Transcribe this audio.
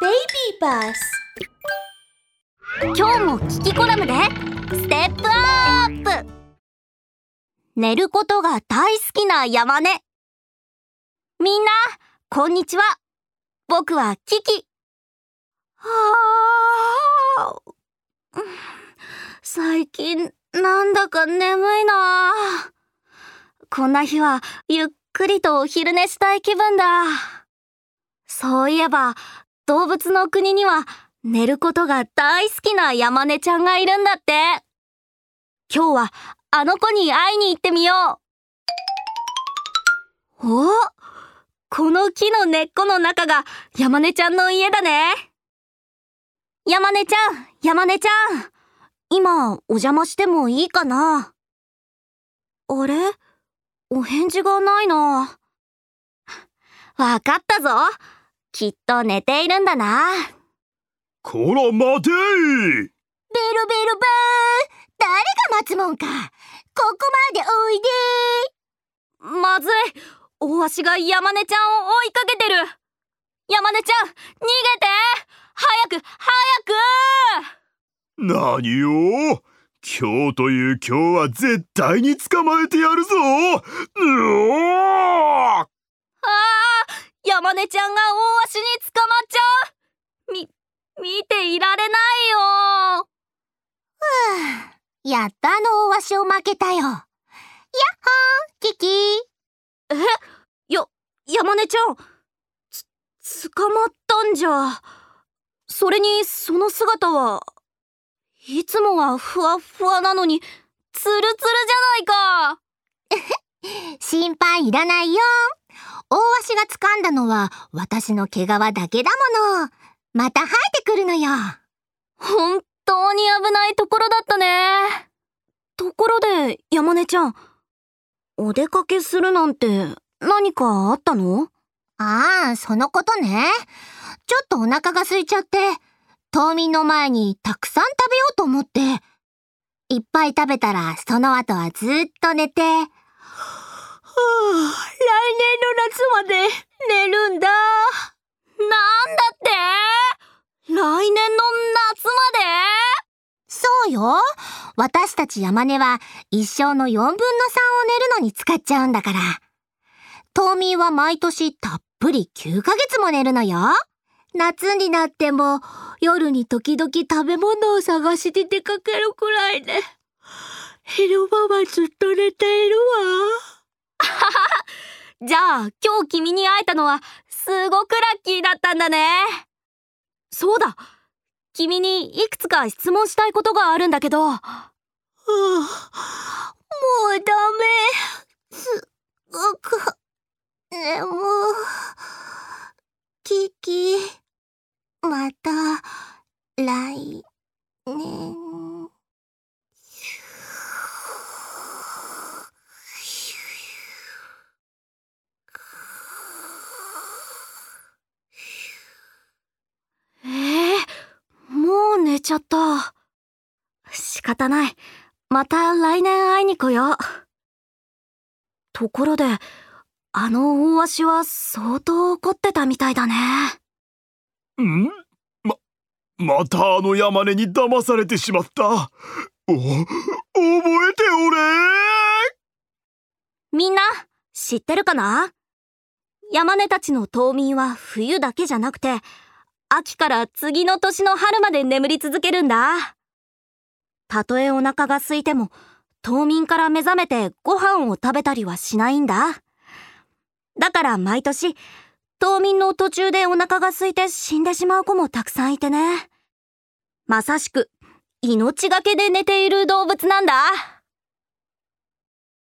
Baby Bus 今日も聞きコラムで。ステップアップ。寝ることが大好きな山根。みんなこんにちは。僕はキキ。はあ最近なんだか眠いな。こんな日はゆっくりとお昼寝したい気分だ。そういえば動物の国には寝ることが大好きな山根ちゃんがいるんだって。今日はあの子に会いに行ってみよう。おこの木の根っこの中が山根ちゃんの家だね。山根ちゃん山根ちゃん。今お邪魔してもいいかな？あれ？お返事がないな。わかったぞ。きっと寝ているんだな。こら待てベルベルバー。誰が待つもんか。ここまでおいで。まずい。大足が山根ちゃんを追いかけてる。山根ちゃん逃げて。早く早く！何よ今日という今日は絶対に捕まえてやるぞ。うおー。あ。ー山根ちゃんが大足に捕まっちゃうみ、見ていられないよやっとあの大足を負けたよ。やっほー、キキ。え？や、山根ちゃん、つ、捕まったんじゃ。それに、その姿は、いつもはふわふわなのに、ツルツルじゃないか。心配いらないよ。大足が掴んだのは私の毛皮だけだもの。また生えてくるのよ。本当に危ないところだったね。ところで、山根ちゃん、お出かけするなんて何かあったの？ああ、そのことね。ちょっとお腹が空いちゃって、冬眠の前にたくさん食べようと思って、いっぱい食べたらその後はずっと寝て、はあ、来年の夏まで寝るんだ。なんだって？来年の夏まで？そうよ。私たち山根は一生の4分の3を寝るのに使っちゃうんだから。冬眠は毎年たっぷり9ヶ月も寝るのよ。夏になっても夜に時々食べ物を探しに出かけるくらいで、昼間はずっと寝て。じゃあ今日君に会えたのはすごくラッキーだったんだね。そうだ君にいくつか質問したいことがあるんだけど。はあ、もうダメ。すっごく、眠。キキ、また、来年。ええー、もう寝ちゃった。仕方ない。また来年会いに来よう。ところで、あの大足は相当怒ってたみたいだね。ん？ま、またあの山根に騙されてしまった。お、覚えておれみんな、知ってるかな？山根たちの冬眠は冬だけじゃなくて、秋から次の年の春まで眠り続けるんだ。たとえお腹が空いても、冬眠から目覚めてご飯を食べたりはしないんだ。だから毎年、冬眠の途中でお腹が空いて死んでしまう子もたくさんいてね。まさしく、命がけで寝ている動物なんだ。